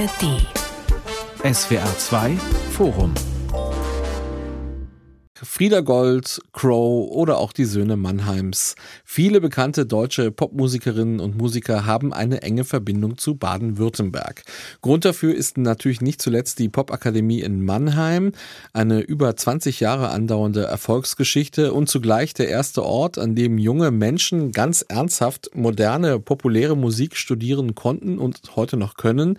ARD. SWR 2 Forum. Frieda Gold, Crow oder auch die Söhne Mannheims. Viele bekannte deutsche Popmusikerinnen und Musiker haben eine enge Verbindung zu Baden-Württemberg. Grund dafür ist natürlich nicht zuletzt die Popakademie in Mannheim, eine über 20 Jahre andauernde Erfolgsgeschichte und zugleich der erste Ort, an dem junge Menschen ganz ernsthaft moderne, populäre Musik studieren konnten und heute noch können,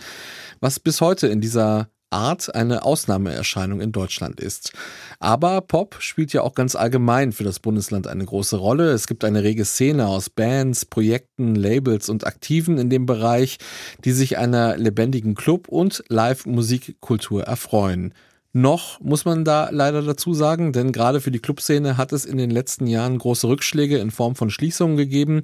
was bis heute in dieser Art eine Ausnahmeerscheinung in Deutschland ist. Aber Pop spielt ja auch ganz allgemein für das Bundesland eine große Rolle. Es gibt eine rege Szene aus Bands, Projekten, Labels und Aktiven in dem Bereich, die sich einer lebendigen Club- und Live-Musikkultur erfreuen. Noch muss man da leider dazu sagen, denn gerade für die Clubszene hat es in den letzten Jahren große Rückschläge in Form von Schließungen gegeben.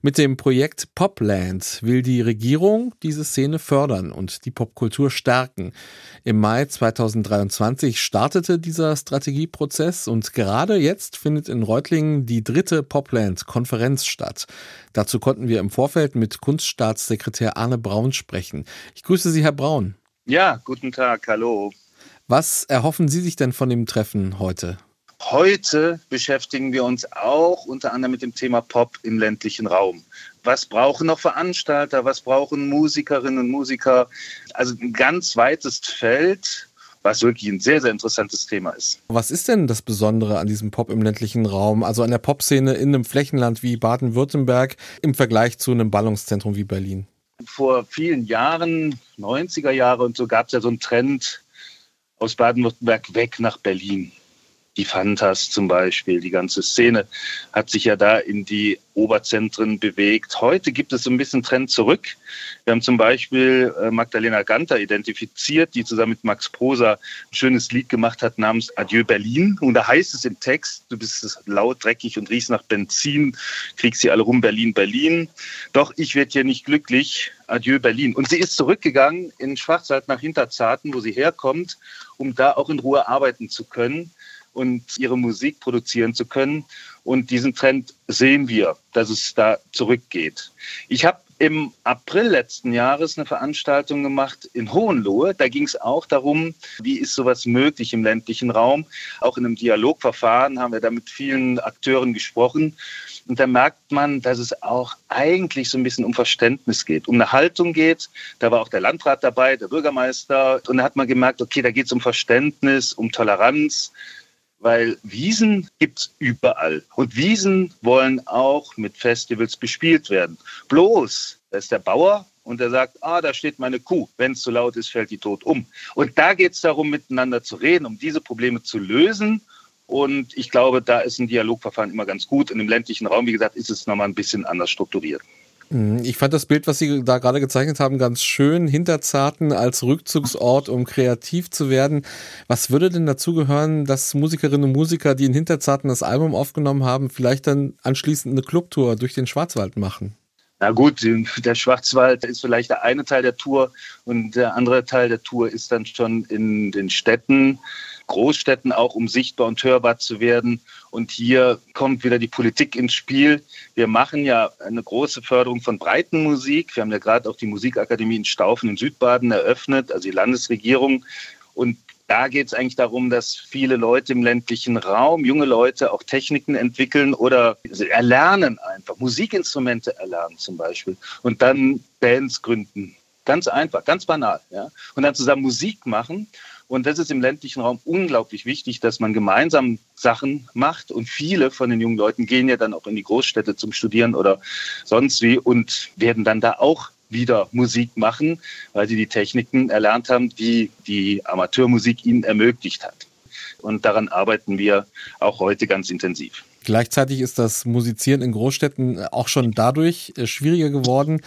Mit dem Projekt Popland will die Regierung diese Szene fördern und die Popkultur stärken. Im Mai 2023 startete dieser Strategieprozess und gerade jetzt findet in Reutlingen die dritte Popland-Konferenz statt. Dazu konnten wir im Vorfeld mit Kunststaatssekretär Arne Braun sprechen. Ich grüße Sie, Herr Braun. Ja, guten Tag, hallo. Was erhoffen Sie sich denn von dem Treffen heute? Heute beschäftigen wir uns auch unter anderem mit dem Thema Pop im ländlichen Raum. Was brauchen noch Veranstalter? Was brauchen Musikerinnen und Musiker? Also ein ganz weites Feld, was wirklich ein sehr, sehr interessantes Thema ist. Was ist denn das Besondere an diesem Pop im ländlichen Raum, also an der Popszene in einem Flächenland wie Baden-Württemberg im Vergleich zu einem Ballungszentrum wie Berlin? Vor vielen Jahren, 90er Jahre und so, gab es ja so einen Trend, aus Baden-Württemberg weg nach Berlin. Die Fantas zum Beispiel, die ganze Szene hat sich ja da in die Oberzentren bewegt. Heute gibt es so ein bisschen Trend zurück. Wir haben zum Beispiel äh, Magdalena Ganter identifiziert, die zusammen mit Max Prosa ein schönes Lied gemacht hat namens Adieu Berlin. Und da heißt es im Text, du bist laut, dreckig und riechst nach Benzin, kriegst sie alle rum, Berlin, Berlin. Doch ich werde hier nicht glücklich, Adieu Berlin. Und sie ist zurückgegangen in Schwarzwald nach Hinterzarten, wo sie herkommt, um da auch in Ruhe arbeiten zu können und ihre Musik produzieren zu können. Und diesen Trend sehen wir, dass es da zurückgeht. Ich habe im April letzten Jahres eine Veranstaltung gemacht in Hohenlohe. Da ging es auch darum, wie ist sowas möglich im ländlichen Raum. Auch in einem Dialogverfahren haben wir da mit vielen Akteuren gesprochen. Und da merkt man, dass es auch eigentlich so ein bisschen um Verständnis geht, um eine Haltung geht. Da war auch der Landrat dabei, der Bürgermeister. Und da hat man gemerkt, okay, da geht es um Verständnis, um Toleranz. Weil Wiesen gibt's überall. Und Wiesen wollen auch mit Festivals bespielt werden. Bloß, da ist der Bauer und der sagt, ah, da steht meine Kuh. Wenn es zu laut ist, fällt die tot um. Und da geht es darum, miteinander zu reden, um diese Probleme zu lösen und ich glaube, da ist ein Dialogverfahren immer ganz gut. Und im ländlichen Raum, wie gesagt, ist es nochmal ein bisschen anders strukturiert. Mhm. Ich fand das Bild, was Sie da gerade gezeichnet haben, ganz schön. Hinterzarten als Rückzugsort, um kreativ zu werden. Was würde denn dazu gehören, dass Musikerinnen und Musiker, die in Hinterzarten das Album aufgenommen haben, vielleicht dann anschließend eine Clubtour durch den Schwarzwald machen? Na gut, der Schwarzwald ist vielleicht der eine Teil der Tour und der andere Teil der Tour ist dann schon in den Städten. Großstädten auch, um sichtbar und hörbar zu werden. Und hier kommt wieder die Politik ins Spiel. Wir machen ja eine große Förderung von Breitenmusik. Wir haben ja gerade auch die Musikakademie in Staufen in Südbaden eröffnet, also die Landesregierung. Und da geht es eigentlich darum, dass viele Leute im ländlichen Raum, junge Leute auch Techniken entwickeln oder erlernen einfach, Musikinstrumente erlernen zum Beispiel und dann Bands gründen. Ganz einfach, ganz banal. Ja? Und dann zusammen Musik machen. Und das ist im ländlichen Raum unglaublich wichtig, dass man gemeinsam Sachen macht. Und viele von den jungen Leuten gehen ja dann auch in die Großstädte zum Studieren oder sonst wie und werden dann da auch wieder Musik machen, weil sie die Techniken erlernt haben, die die Amateurmusik ihnen ermöglicht hat. Und daran arbeiten wir auch heute ganz intensiv. Gleichzeitig ist das Musizieren in Großstädten auch schon dadurch äh, schwieriger geworden,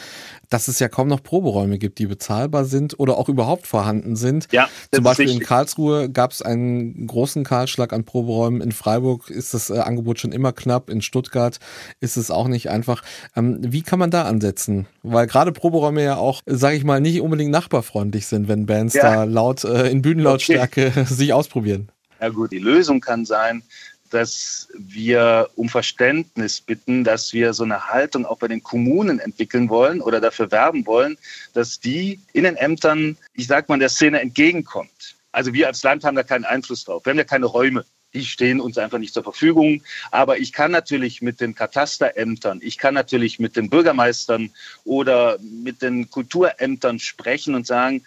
dass es ja kaum noch Proberäume gibt, die bezahlbar sind oder auch überhaupt vorhanden sind. Ja, Zum Beispiel in Karlsruhe gab es einen großen Kahlschlag an Proberäumen. In Freiburg ist das äh, Angebot schon immer knapp. In Stuttgart ist es auch nicht einfach. Ähm, wie kann man da ansetzen? Weil gerade Proberäume ja auch, sage ich mal, nicht unbedingt nachbarfreundlich sind, wenn Bands ja. da laut äh, in Bühnenlautstärke okay. sich ausprobieren. Ja gut, die Lösung kann sein, dass wir um Verständnis bitten, dass wir so eine Haltung auch bei den Kommunen entwickeln wollen oder dafür werben wollen, dass die in den Ämtern, ich sag mal, der Szene entgegenkommt. Also wir als Land haben da keinen Einfluss drauf. Wir haben ja keine Räume. Die stehen uns einfach nicht zur Verfügung. Aber ich kann natürlich mit den Katasterämtern, ich kann natürlich mit den Bürgermeistern oder mit den Kulturämtern sprechen und sagen,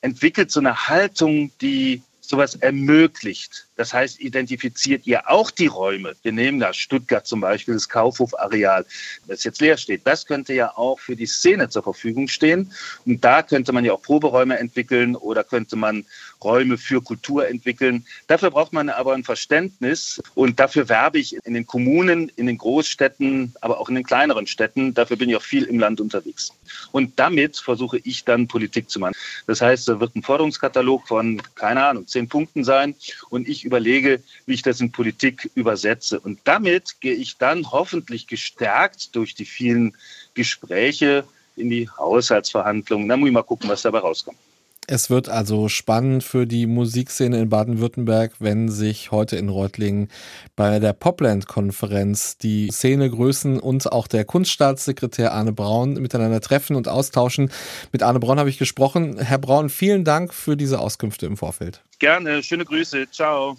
entwickelt so eine Haltung, die sowas ermöglicht. Das heißt, identifiziert ihr auch die Räume. Wir nehmen da Stuttgart zum Beispiel, das Kaufhofareal, das jetzt leer steht. Das könnte ja auch für die Szene zur Verfügung stehen. Und da könnte man ja auch Proberäume entwickeln oder könnte man Räume für Kultur entwickeln. Dafür braucht man aber ein Verständnis und dafür werbe ich in den Kommunen, in den Großstädten, aber auch in den kleineren Städten. Dafür bin ich auch viel im Land unterwegs. Und damit versuche ich dann Politik zu machen. Das heißt, da wird ein Forderungskatalog von, keine Ahnung, zehn Punkten sein und ich überlege, wie ich das in Politik übersetze. Und damit gehe ich dann hoffentlich gestärkt durch die vielen Gespräche in die Haushaltsverhandlungen. Da muss ich mal gucken, was dabei rauskommt. Es wird also spannend für die Musikszene in Baden-Württemberg, wenn sich heute in Reutlingen bei der Popland-Konferenz die Szenegrößen und auch der Kunststaatssekretär Arne Braun miteinander treffen und austauschen. Mit Arne Braun habe ich gesprochen. Herr Braun, vielen Dank für diese Auskünfte im Vorfeld. Gerne, schöne Grüße, ciao.